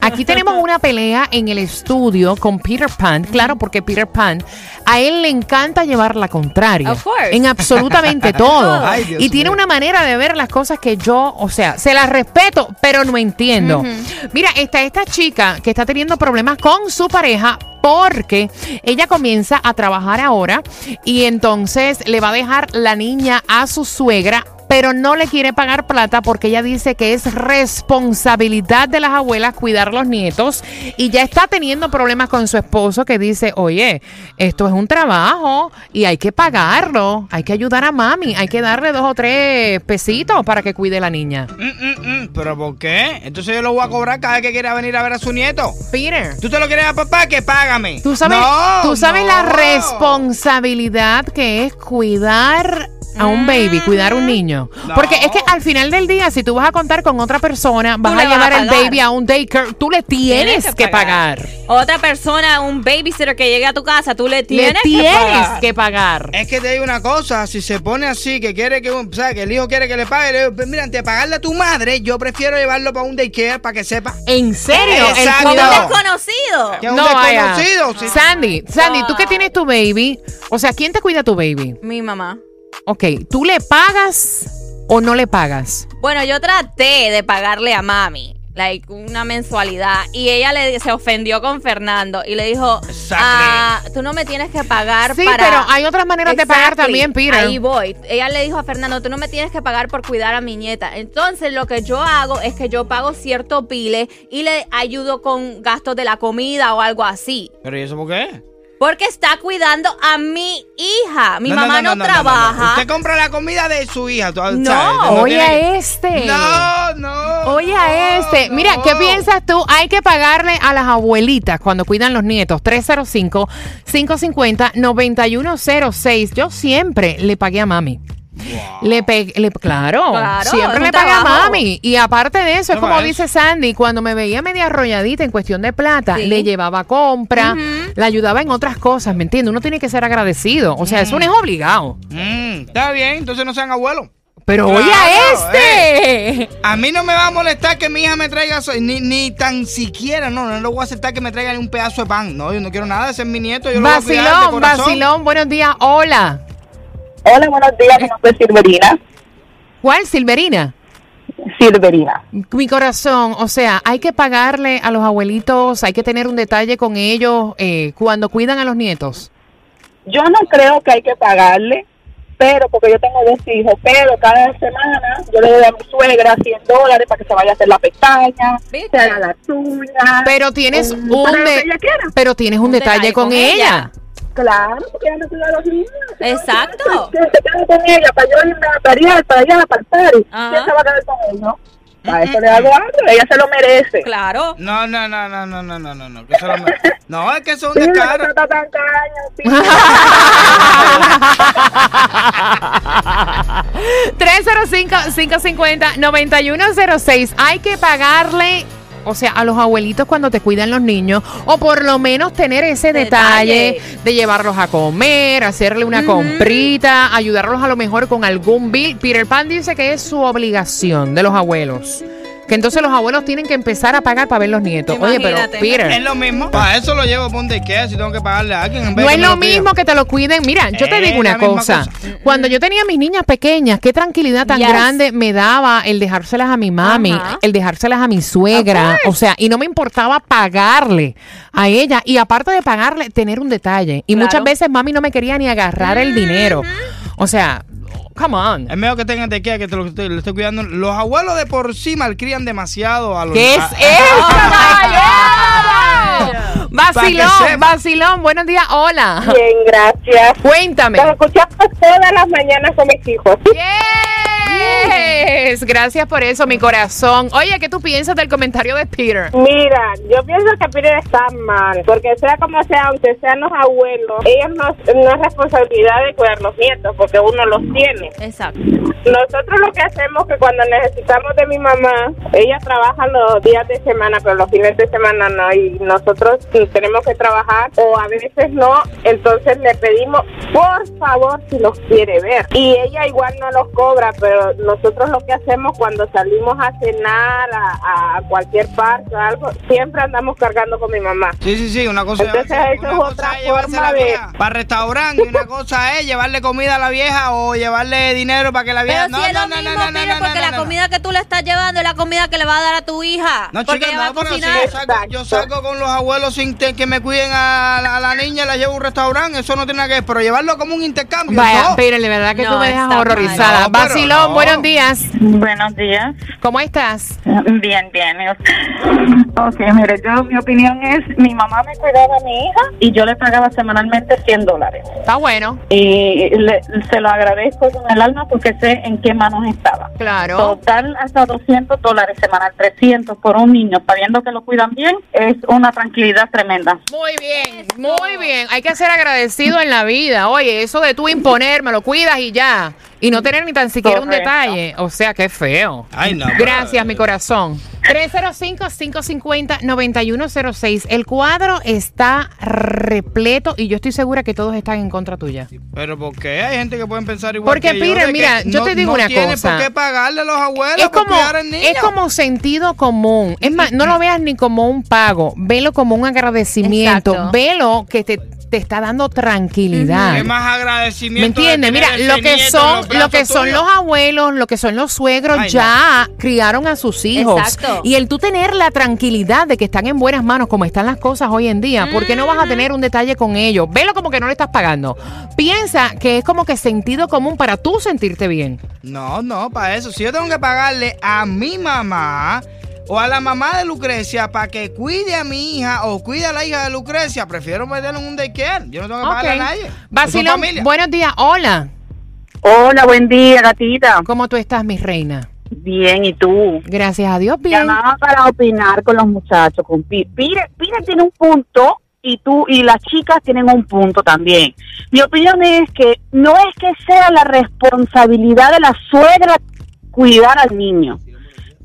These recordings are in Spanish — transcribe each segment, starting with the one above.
Aquí tenemos una pelea en el estudio con Peter Pan, claro, porque Peter Pan a él le encanta llevar la contraria Of course. en absolutamente todo. Ay, Dios y tiene mío. una manera de ver las cosas que yo, o sea, se las respeto, pero no entiendo. Mira, está esta chica que está teniendo problemas con su pareja porque ella comienza a trabajar ahora y entonces le va a dejar la niña a su suegra. Pero no le quiere pagar plata porque ella dice que es responsabilidad de las abuelas cuidar los nietos y ya está teniendo problemas con su esposo que dice, oye, esto es un trabajo y hay que pagarlo, hay que ayudar a mami, hay que darle dos o tres pesitos para que cuide la niña. Mm, mm, mm, ¿Pero por qué? Entonces yo lo voy a cobrar cada vez que quiera venir a ver a su nieto. Peter. ¿Tú te lo quieres a papá? Que págame. Tú sabes, No, tú sabes la responsabilidad que es cuidar a un baby, cuidar a un niño. No. Porque es que al final del día, si tú vas a contar con otra persona, vas a le vas a llevar el baby a un daycare, tú le tienes, que, pagar. Otra persona, un babysitter que llegue a tu casa, tú le tienes, le que pagar. que pagar. Es que te digo una cosa, si se pone así, que quiere que, un- o sea, que el hijo quiere que le pague, le digo, pues mira, antes de pagarle a tu madre, yo prefiero llevarlo para un daycare para que sepa ¿En serio? El Exacto. Como un desconocido. que es un No, vaya. desconocido. sí. Sandy, Sandy, tú que tienes tu baby, o sea, ¿quién te cuida tu baby? Mi mamá. Ok, ¿tú le pagas o no le pagas? Bueno, yo traté de pagarle a mami. Like una mensualidad y ella le se ofendió con Fernando y le dijo Exactly. ah, tú no me tienes que pagar Sí, para pero hay otras maneras de pagar también, Peter. Ahí voy. Ella le dijo a Fernando, tú no me tienes que pagar por cuidar a mi nieta. Entonces, lo que yo hago es que yo pago cierto pile y le ayudo con gastos de la comida o algo así. ¿Pero y eso por qué? Porque está cuidando a mi hija. Mi No, mamá no, trabaja. Usted compra la comida de su hija. tú- No. Oye tiene a este. No, no. Oye a este. Mira. ¿qué piensas tú? Hay que pagarle a las abuelitas cuando cuidan los nietos. 305-550-9106. Yo siempre le pagué a mami. Le pe- le- claro, Claro, siempre le pagué a mami. Y aparte de eso, es como dice Sandy, cuando me veía media arrolladita en cuestión de plata, Sí. le llevaba compra, la ayudaba en otras cosas, ¿me entiendes? Uno tiene que ser agradecido. O sea, eso no es obligado. Mm, está bien, entonces no sean abuelos. Pero Claro, oye a este. A mí no me va a molestar que mi hija me traiga, ni, ni tan siquiera, no, no le voy a aceptar que me traiga ni un pedazo de pan. No, yo no quiero nada, ese es mi nieto, yo lo voy a cuidar de Vacilón, corazón. vacilón, buenos días, hola. Hola, buenos días. Mi nombre es Silverina. ¿Cuál, Silverina? Silverina. Mi corazón, o sea, hay que pagarle a los abuelitos, hay que tener un detalle con ellos eh, cuando cuidan a los nietos. Yo no creo que hay que pagarle, pero porque yo tengo dos hijos, pero cada semana yo le doy a mi suegra 100 dólares para que se vaya a hacer la pestaña, ¿Viste? se haga la uña. Pero tienes un, de- quiera. pero tienes un, Un detalle, detalle con, con ella. ella. Claro, porque ella no cuida a los niños. Exacto. Que se quede con ella para yo irme a para allá, para el party. ¿Quién se va a quedar con él, no? Para eso le hago algo, ella se lo merece. Claro. No, no, no, no, no, no, no, no, no, que eso no, es que eso es Sí, un no tan caño, sí. 305-550-9106. Hay que pagarle, o sea, a los abuelitos cuando te cuidan los niños, o por lo menos tener ese detalle, Detalle. de llevarlos a comer, hacerle una comprita, ayudarlos a lo mejor con algún bill. Peter Pan dice que es su obligación de los abuelos. Que entonces los abuelos tienen que empezar a pagar para ver los nietos. Oye, pero. Peter. Es lo mismo. Para eso lo llevo por donde queda si tengo que pagarle a alguien. en vez No de es lo mismo que te lo cuiden. Mira, yo te digo una cosa. cosa. Cuando yo tenía mis niñas pequeñas, qué tranquilidad tan Yes. grande me daba el dejárselas a mi mami, Ajá. el dejárselas a mi suegra. O sea, y no me importaba pagarle a ella. Y aparte de pagarle, tener un detalle. Y Claro. muchas veces mami no me quería ni agarrar el dinero. O sea, come on. Es mejor que tengan de qué que te lo, te lo estoy cuidando. Los abuelos de por sí malcrían demasiado a los ¿Qué es eso, Vacilón, vacilón. Buenos días, hola. Bien, gracias. Cuéntame. Los escuchamos todas las mañanas con mis hijos. Yeah. Yes. Gracias por eso, mi corazón. Oye, ¿qué tú piensas del comentario de Peter? Mira, yo pienso que Peter está mal, porque sea como sea, aunque sean los abuelos, ellos no, no es responsabilidad de cuidar los nietos, porque uno los tiene. Exacto. Nosotros lo que hacemos que cuando necesitamos de mi mamá, ella trabaja los días de semana, pero los fines de semana no, y nosotros tenemos que trabajar o a veces no, entonces le pedimos por favor si los quiere ver. Y ella igual no los cobra, pero nosotros lo que hacemos cuando salimos a cenar a, a cualquier parte o algo, siempre andamos cargando con mi mamá. Sí, sí, sí, una cosa, Entonces, una eso es cosa otra es llevarse forma la de- vieja para restaurante y una cosa es llevarle comida a la vieja o llevarle dinero para que la vieja... Pero si es lo mismo, Peter, porque la comida que tú le estás llevando es la comida que le va a dar a tu hija. No, porque chica, ella va no, a pero si cocinar. yo salgo, yo salgo con los abuelos sin te- que me cuiden a la, a la niña, la llevo a un restaurante, eso no tiene nada que ver, pero llevarlo como un intercambio, Vaya, no. De verdad que No, tú me dejas horrorizada. No, Vacilón, no. Buenos días. Buenos días. ¿Cómo estás? Bien, bien. Ok, mire, yo, mi opinión es, mi mamá me cuidaba a mi hija y yo le pagaba semanalmente 100 dólares. Está bueno. Y le- se lo agradezco con el alma porque sé en qué manos estaba. Claro. Total, hasta 200 dólares semanal, 300 por un niño, sabiendo que lo cuidan bien, es una tranquilidad tremenda. Muy bien, muy bien. Hay que ser agradecido en la vida. Oye, eso de tú imponer, me lo cuidas y ya. Y no tener ni tan siquiera un detalle. O sea, qué feo. Ay, no. Gracias, mi corazón. 305-550-9106. El cuadro está repleto y yo estoy segura que todos están en contra tuya. Pero ¿por qué? Hay gente que pueden pensar igual Porque, que yo, mira, yo no- te digo no una tiene cosa. por qué pagarle a los abuelos Es por como, cuidar al niño. es como sentido común. Es más, no lo veas ni como un pago. Velo como un agradecimiento. Exacto. Velo que te, te está dando tranquilidad. ¿Qué más ¿Me agradecimiento? de entiendes? Mira, lo que nieto son, los lo que son los abuelos, lo que son los suegros, Ay, ya criaron a sus hijos. Exacto. Y el tú tener la tranquilidad de que están en buenas manos, como están las cosas hoy en día, ¿por qué no vas a tener un detalle con ellos? Velo como que no le estás pagando. Piensa que es como que sentido común para tú sentirte bien. No, no, para eso. Si yo tengo que pagarle a mi mamá o a la mamá de Lucrecia para que cuide a mi hija o cuide a la hija de Lucrecia, prefiero meterlo en un daycare. Yo no tengo que pagarle Ok. a nadie. Vacilón, familia. buenos días. Hola. Hola, buen día, gatita. ¿Cómo tú estás, mi reina? Bien, ¿y tú? Gracias a Dios, bien. Llamaba para opinar con los muchachos, con Pi- Pire. Pire tiene un punto y tú y las chicas tienen un punto también. Mi opinión es que no es que sea la responsabilidad de la suegra cuidar al niño.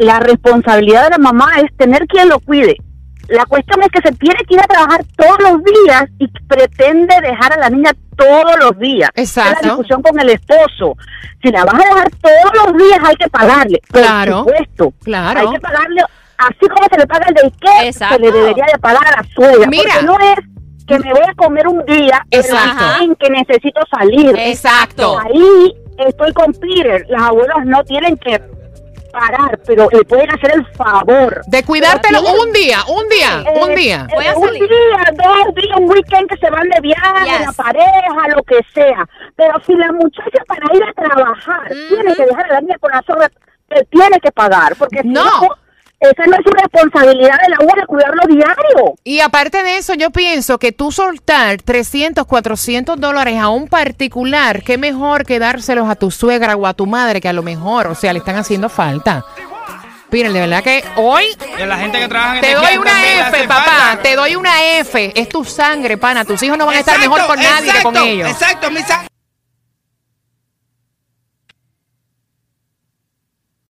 La responsabilidad de la mamá es tener quien lo cuide. La cuestión es que se tiene que ir a trabajar todos los días y pretende dejar a la niña todos los días. Exacto. Es la discusión con el esposo. Si la vas a dejar todos los días hay que pagarle. Por Claro. supuesto. Claro. Hay que pagarle así como se le paga el daycare, Exacto. se le debería de pagar a la suegra. Mira. Porque no es que me voy a comer un día pero Exacto. en que necesito salir. Exacto. Ahí estoy con Peter. Las abuelas no tienen que parar, pero le pueden hacer el favor. De cuidártelo un día, un día, eh, un día. eh, un día, dos días, un weekend que se van de viaje, Yes. la pareja, lo que sea. Pero si la muchacha para ir a trabajar tiene que dejar a la niña con la soga, te tiene que pagar. Porque si No. Esa no es su responsabilidad de la abuela cuidarlo diario. Y aparte de eso, yo pienso que tú soltar 300, 400 dólares a un particular, qué mejor que dárselos a tu suegra o a tu madre, que a lo mejor, o sea, le están haciendo falta. Miren, de verdad que hoy a la gente que trabaja en te doy una F, papá, falta. te doy una F. Es tu sangre, pana. Tus hijos no van a estar mejor con nadie que con ellos. Exacto, mi sa-